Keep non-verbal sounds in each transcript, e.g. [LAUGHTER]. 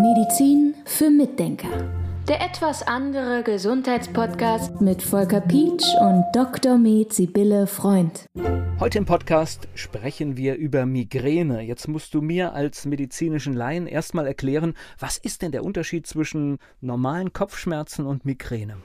Medizin für Mitdenker. Der etwas andere Gesundheitspodcast mit Volker Pietsch und Dr. Med Sibylle Freund. Heute im Podcast sprechen wir über Migräne. Jetzt musst du mir als medizinischen Laien erstmal erklären, was ist denn der Unterschied zwischen normalen Kopfschmerzen und Migräne?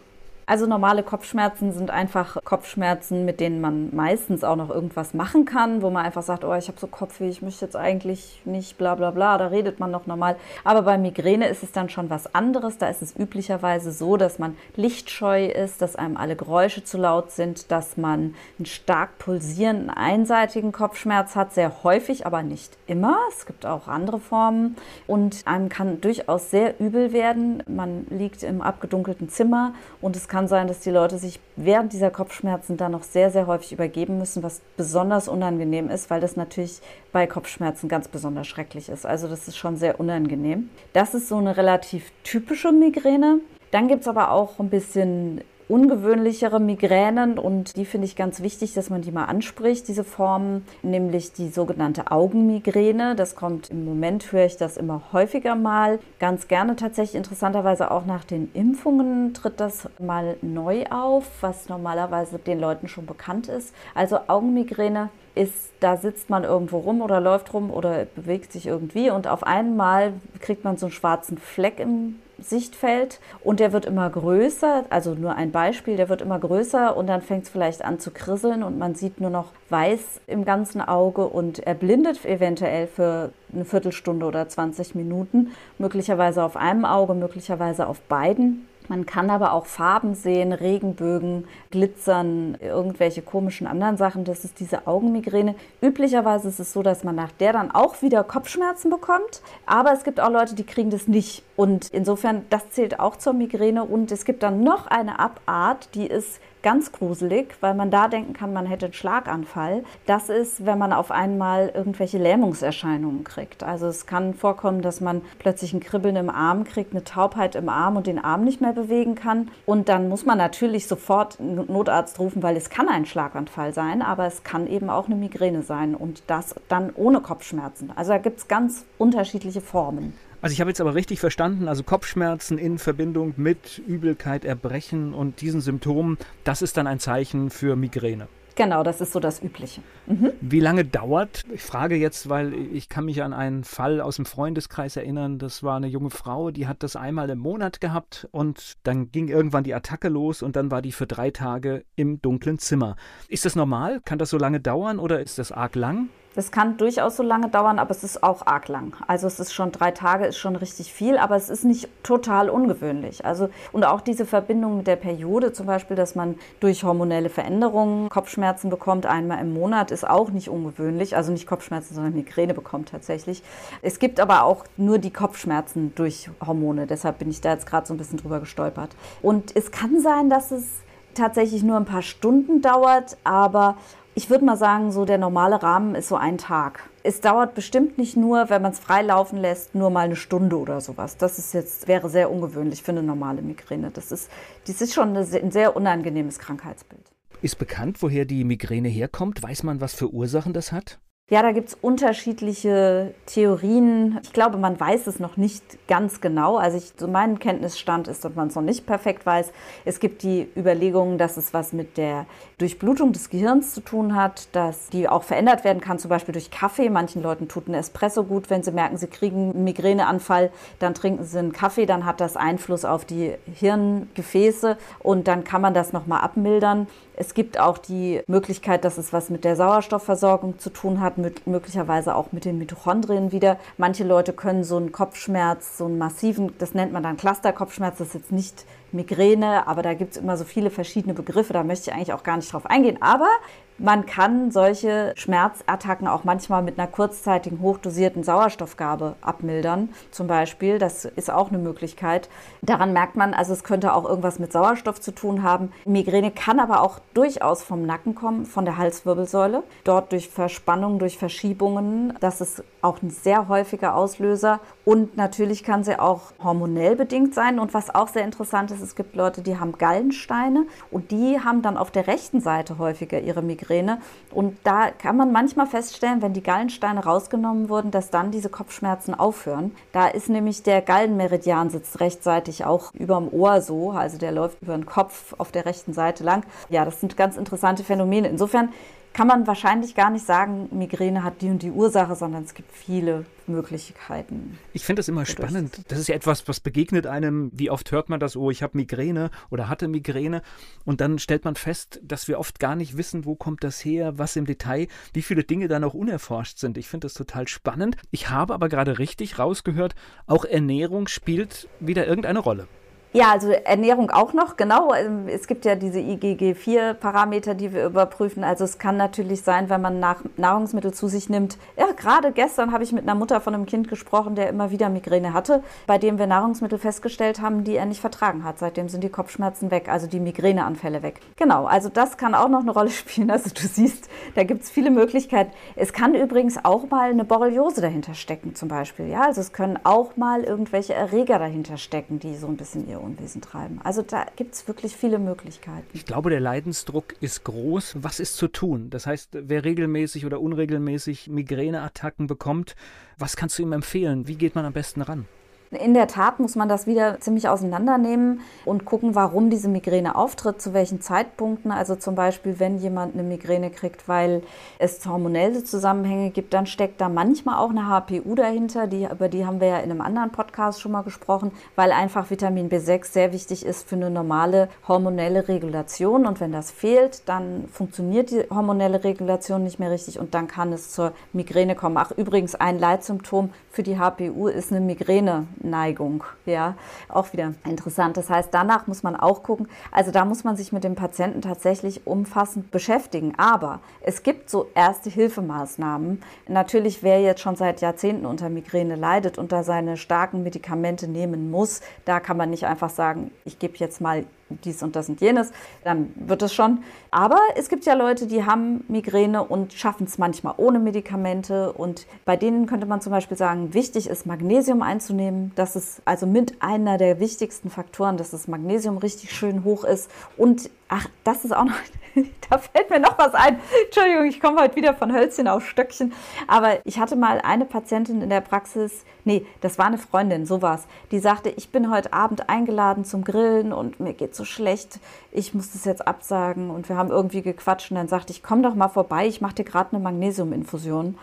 Also normale Kopfschmerzen sind einfach Kopfschmerzen, mit denen man meistens auch noch irgendwas machen kann, wo man einfach sagt, oh, ich habe so Kopfweh, ich möchte jetzt eigentlich nicht bla bla bla, da redet man noch normal. Aber bei Migräne ist es dann schon was anderes. Da ist es üblicherweise so, dass man lichtscheu ist, dass einem alle Geräusche zu laut sind, dass man einen stark pulsierenden, einseitigen Kopfschmerz hat, sehr häufig, aber nicht immer. Es gibt auch andere Formen und einem kann durchaus sehr übel werden. Man liegt im abgedunkelten Zimmer und es kann kann sein, dass die Leute sich während dieser Kopfschmerzen dann noch sehr, sehr häufig übergeben müssen, was besonders unangenehm ist, weil das natürlich bei Kopfschmerzen ganz besonders schrecklich ist. Also das ist schon sehr unangenehm. Das ist so eine relativ typische Migräne. Dann gibt es aber auch ein bisschen ungewöhnlichere Migränen und die finde ich ganz wichtig, dass man die mal anspricht, diese Formen, nämlich die sogenannte Augenmigräne. Das kommt im Moment, höre ich das immer häufiger mal. Ganz gerne tatsächlich interessanterweise auch nach den Impfungen tritt das mal neu auf, was normalerweise den Leuten schon bekannt ist. Also Augenmigräne ist, da sitzt man irgendwo rum oder läuft rum oder bewegt sich irgendwie und auf einmal kriegt man so einen schwarzen Fleck im Sichtfeld und der wird immer größer, also nur ein Beispiel, der wird immer größer und dann fängt es vielleicht an zu krisseln und man sieht nur noch weiß im ganzen Auge und er blindet eventuell für eine Viertelstunde oder 20 Minuten, möglicherweise auf einem Auge, möglicherweise auf beiden. Man kann aber auch Farben sehen, Regenbögen, Glitzern, irgendwelche komischen anderen Sachen. Das ist diese Augenmigräne. Üblicherweise ist es so, dass man nach der dann auch wieder Kopfschmerzen bekommt. Aber es gibt auch Leute, die kriegen das nicht. Und insofern, das zählt auch zur Migräne. Und es gibt dann noch eine Abart, die ist ganz gruselig, weil man da denken kann, man hätte einen Schlaganfall. Das ist, wenn man auf einmal irgendwelche Lähmungserscheinungen kriegt. Also es kann vorkommen, dass man plötzlich ein Kribbeln im Arm kriegt, eine Taubheit im Arm und den Arm nicht mehr bewegen kann. Und dann muss man natürlich sofort einen Notarzt rufen, weil es kann ein Schlaganfall sein, aber es kann eben auch eine Migräne sein und das dann ohne Kopfschmerzen. Also da gibt es ganz unterschiedliche Formen. Also ich habe jetzt aber richtig verstanden, also Kopfschmerzen in Verbindung mit Übelkeit, Erbrechen und diesen Symptomen, das ist dann ein Zeichen für Migräne. Genau, das ist so das Übliche. Mhm. Wie lange dauert? Ich frage jetzt, weil ich kann mich an einen Fall aus dem Freundeskreis erinnern. Das war eine junge Frau, die hat das einmal im Monat gehabt und dann ging irgendwann die Attacke los und dann war die für drei Tage im dunklen Zimmer. Ist das normal? Kann das so lange dauern oder ist das arg lang? Das kann durchaus so lange dauern, aber es ist auch arg lang. Also es ist schon drei Tage, ist schon richtig viel, aber es ist nicht total ungewöhnlich. Also und auch diese Verbindung mit der Periode, zum Beispiel, dass man durch hormonelle Veränderungen Kopfschmerzen bekommt, einmal im Monat, ist auch nicht ungewöhnlich. Also nicht Kopfschmerzen, sondern Migräne bekommt tatsächlich. Es gibt aber auch nur die Kopfschmerzen durch Hormone. Deshalb bin ich da jetzt gerade so ein bisschen drüber gestolpert. Und es kann sein, dass es tatsächlich nur ein paar Stunden dauert, aber ich würde mal sagen, so der normale Rahmen ist so ein Tag. Es dauert bestimmt nicht nur, wenn man es frei laufen lässt, nur mal eine Stunde oder sowas. Das ist jetzt, wäre sehr ungewöhnlich für eine normale Migräne. Das ist, das ist schon eine, ein sehr unangenehmes Krankheitsbild. Ist bekannt, woher die Migräne herkommt? Weiß man, was für Ursachen das hat? Ja, da gibt es unterschiedliche Theorien. Ich glaube, man weiß es noch nicht ganz genau. Also ich, so mein Kenntnisstand ist, dass man es noch nicht perfekt weiß. Es gibt die Überlegungen, dass es was mit der Durchblutung des Gehirns zu tun hat, dass die auch verändert werden kann, zum Beispiel durch Kaffee. Manchen Leuten tut ein Espresso gut, wenn sie merken, sie kriegen einen Migräneanfall, dann trinken sie einen Kaffee, dann hat das Einfluss auf die Hirngefäße und dann kann man das nochmal abmildern. Es gibt auch die Möglichkeit, dass es was mit der Sauerstoffversorgung zu tun hat, mit, möglicherweise auch mit den Mitochondrien wieder. Manche Leute können so einen Kopfschmerz, so einen massiven, das nennt man dann Cluster-Kopfschmerz, das ist jetzt nicht Migräne, aber da gibt es immer so viele verschiedene Begriffe, da möchte ich eigentlich auch gar nicht drauf eingehen. Aber man kann solche Schmerzattacken auch manchmal mit einer kurzzeitigen hochdosierten Sauerstoffgabe abmildern, zum Beispiel. Das ist auch eine Möglichkeit. Daran merkt man, also es könnte auch irgendwas mit Sauerstoff zu tun haben. Migräne kann aber auch durchaus vom Nacken kommen, von der Halswirbelsäule. Dort durch Verspannung, durch Verschiebungen. Das ist auch ein sehr häufiger Auslöser. Und natürlich kann sie auch hormonell bedingt sein. Und was auch sehr interessant ist, es gibt Leute, die haben Gallensteine und die haben dann auf der rechten Seite häufiger ihre Migräne Migräne. Und da kann man manchmal feststellen, wenn die Gallensteine rausgenommen wurden, dass dann diese Kopfschmerzen aufhören. Da ist nämlich der Gallenmeridian sitzt rechtzeitig auch über dem Ohr so, also der läuft über den Kopf auf der rechten Seite lang. Ja, das sind ganz interessante Phänomene. Insofern kann man wahrscheinlich gar nicht sagen, Migräne hat die und die Ursache, sondern es gibt viele Möglichkeiten. Ich finde das immer spannend. Das ist ja etwas, was begegnet einem. Wie oft hört man das, oh, ich habe Migräne oder hatte Migräne. Und dann stellt man fest, dass wir oft gar nicht wissen, wo kommt das her, was im Detail, wie viele Dinge da noch unerforscht sind. Ich finde das total spannend. Ich habe aber gerade richtig rausgehört, auch Ernährung spielt wieder irgendeine Rolle. Ja, also Ernährung auch noch, genau. Ähm, es gibt ja diese IgG4-Parameter, die wir überprüfen. Also es kann natürlich sein, wenn man nach Nahrungsmittel zu sich nimmt. Ja, gerade gestern habe ich mit einer Mutter von einem Kind gesprochen, der immer wieder Migräne hatte, bei dem wir Nahrungsmittel festgestellt haben, die er nicht vertragen hat. Seitdem sind die Kopfschmerzen weg, also die Migräneanfälle weg. Genau, also das kann auch noch eine Rolle spielen. Also du siehst, da gibt es viele Möglichkeiten. Es kann übrigens auch mal eine Borreliose dahinter stecken, zum Beispiel. Ja, also es können auch mal irgendwelche Erreger dahinter stecken, die so ein bisschen ihr Unwesen treiben. Also da gibt es wirklich viele Möglichkeiten. Ich glaube, der Leidensdruck ist groß. Was ist zu tun? Das heißt, wer regelmäßig oder unregelmäßig Migräneattacken bekommt, was kannst du ihm empfehlen? Wie geht man am besten ran? In der Tat muss man das wieder ziemlich auseinandernehmen und gucken, warum diese Migräne auftritt, zu welchen Zeitpunkten. Also zum Beispiel, wenn jemand eine Migräne kriegt, weil es hormonelle Zusammenhänge gibt, dann steckt da manchmal auch eine HPU dahinter. Die, über die haben wir ja in einem anderen Podcast schon mal gesprochen, weil einfach Vitamin B6 sehr wichtig ist für eine normale hormonelle Regulation. Und wenn das fehlt, dann funktioniert die hormonelle Regulation nicht mehr richtig und dann kann es zur Migräne kommen. Ach, übrigens, ein Leitsymptom für die HPU ist eine Migräne. Neigung. Ja, auch wieder interessant. Das heißt, danach muss man auch gucken. Also da muss man sich mit dem Patienten tatsächlich umfassend beschäftigen. Aber es gibt so erste Hilfemaßnahmen. Natürlich, wer jetzt schon seit Jahrzehnten unter Migräne leidet und da seine starken Medikamente nehmen muss, da kann man nicht einfach sagen, ich gebe jetzt mal dies und das und jenes, dann wird es schon. Aber es gibt ja Leute, die haben Migräne und schaffen es manchmal ohne Medikamente. Und bei denen könnte man zum Beispiel sagen, wichtig ist Magnesium einzunehmen. Das ist also mit einer der wichtigsten Faktoren, dass das Magnesium richtig schön hoch ist. Und ach, das ist auch noch [LAUGHS] da fällt mir noch was ein. Entschuldigung, ich komme heute wieder von Hölzchen auf Stöckchen. Aber ich hatte mal eine Patientin in der Praxis, nee, das war eine Freundin, sowas, die sagte, ich bin heute Abend eingeladen zum Grillen und mir so schlecht, ich muss das jetzt absagen. Und wir haben irgendwie gequatscht und dann sagte ich, komm doch mal vorbei, ich mache dir gerade eine Magnesiuminfusion.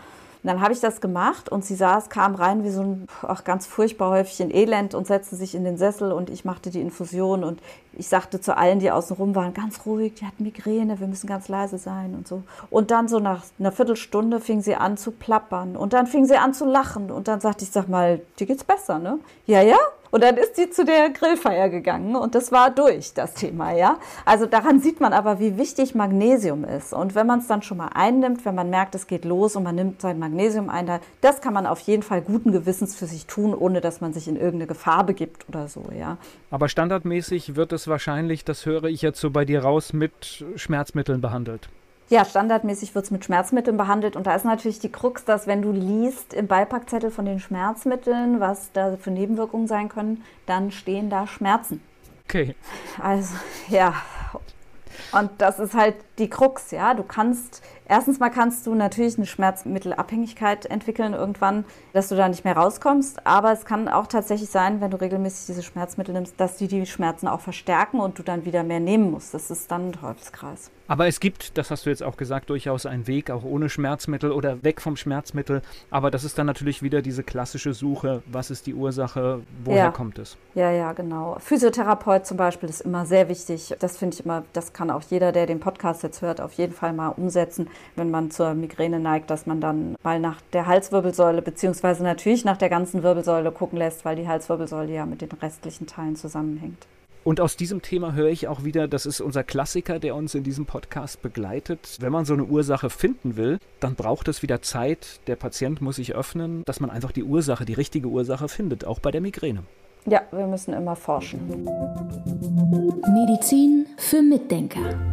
Und dann habe ich das gemacht und sie saß, kam rein wie so ein ach, ganz furchtbar Häufchen Elend und setzte sich in den Sessel und ich machte die Infusion und ich sagte zu allen, die außen rum waren, ganz ruhig, die hat Migräne, wir müssen ganz leise sein und so. Und dann so nach einer Viertelstunde fing sie an zu plappern und dann fing sie an zu lachen und dann sagte ich, sag mal, dir geht's besser, ne? Ja, ja, und dann ist sie zu der Grillfeier gegangen und das war durch, das Thema, ja. Also daran sieht man aber, wie wichtig Magnesium ist. Und wenn man es dann schon mal einnimmt, wenn man merkt, es geht los und man nimmt sein Magnesium ein, das kann man auf jeden Fall guten Gewissens für sich tun, ohne dass man sich in irgendeine Gefahr begibt oder so, ja. Aber standardmäßig wird es wahrscheinlich, das höre ich jetzt so bei dir raus, mit Schmerzmitteln behandelt. Ja, standardmäßig wird es mit Schmerzmitteln behandelt. Und da ist natürlich die Krux, dass wenn du liest im Beipackzettel von den Schmerzmitteln, was da für Nebenwirkungen sein können, dann stehen da Schmerzen. Okay. Also, ja. Und das ist halt die Krux, ja. Du kannst, erstens mal kannst du natürlich eine Schmerzmittelabhängigkeit entwickeln irgendwann, dass du da nicht mehr rauskommst. Aber es kann auch tatsächlich sein, wenn du regelmäßig diese Schmerzmittel nimmst, dass die die Schmerzen auch verstärken und du dann wieder mehr nehmen musst. Das ist dann ein Teufelskreis. Aber es gibt, das hast du jetzt auch gesagt, durchaus einen Weg, auch ohne Schmerzmittel oder weg vom Schmerzmittel. Aber das ist dann natürlich wieder diese klassische Suche, was ist die Ursache, woher ja. kommt es? Ja, ja, genau. Physiotherapeut zum Beispiel ist immer sehr wichtig. Das finde ich immer, das kann auch jeder, der den Podcast jetzt hört, auf jeden Fall mal umsetzen, wenn man zur Migräne neigt, dass man dann mal nach der Halswirbelsäule beziehungsweise natürlich nach der ganzen Wirbelsäule gucken lässt, weil die Halswirbelsäule ja mit den restlichen Teilen zusammenhängt. Und aus diesem Thema höre ich auch wieder, das ist unser Klassiker, der uns in diesem Podcast begleitet. Wenn man so eine Ursache finden will, dann braucht es wieder Zeit. Der Patient muss sich öffnen, dass man einfach die Ursache, die richtige Ursache findet, auch bei der Migräne. Ja, wir müssen immer forschen. Medizin für Mitdenker.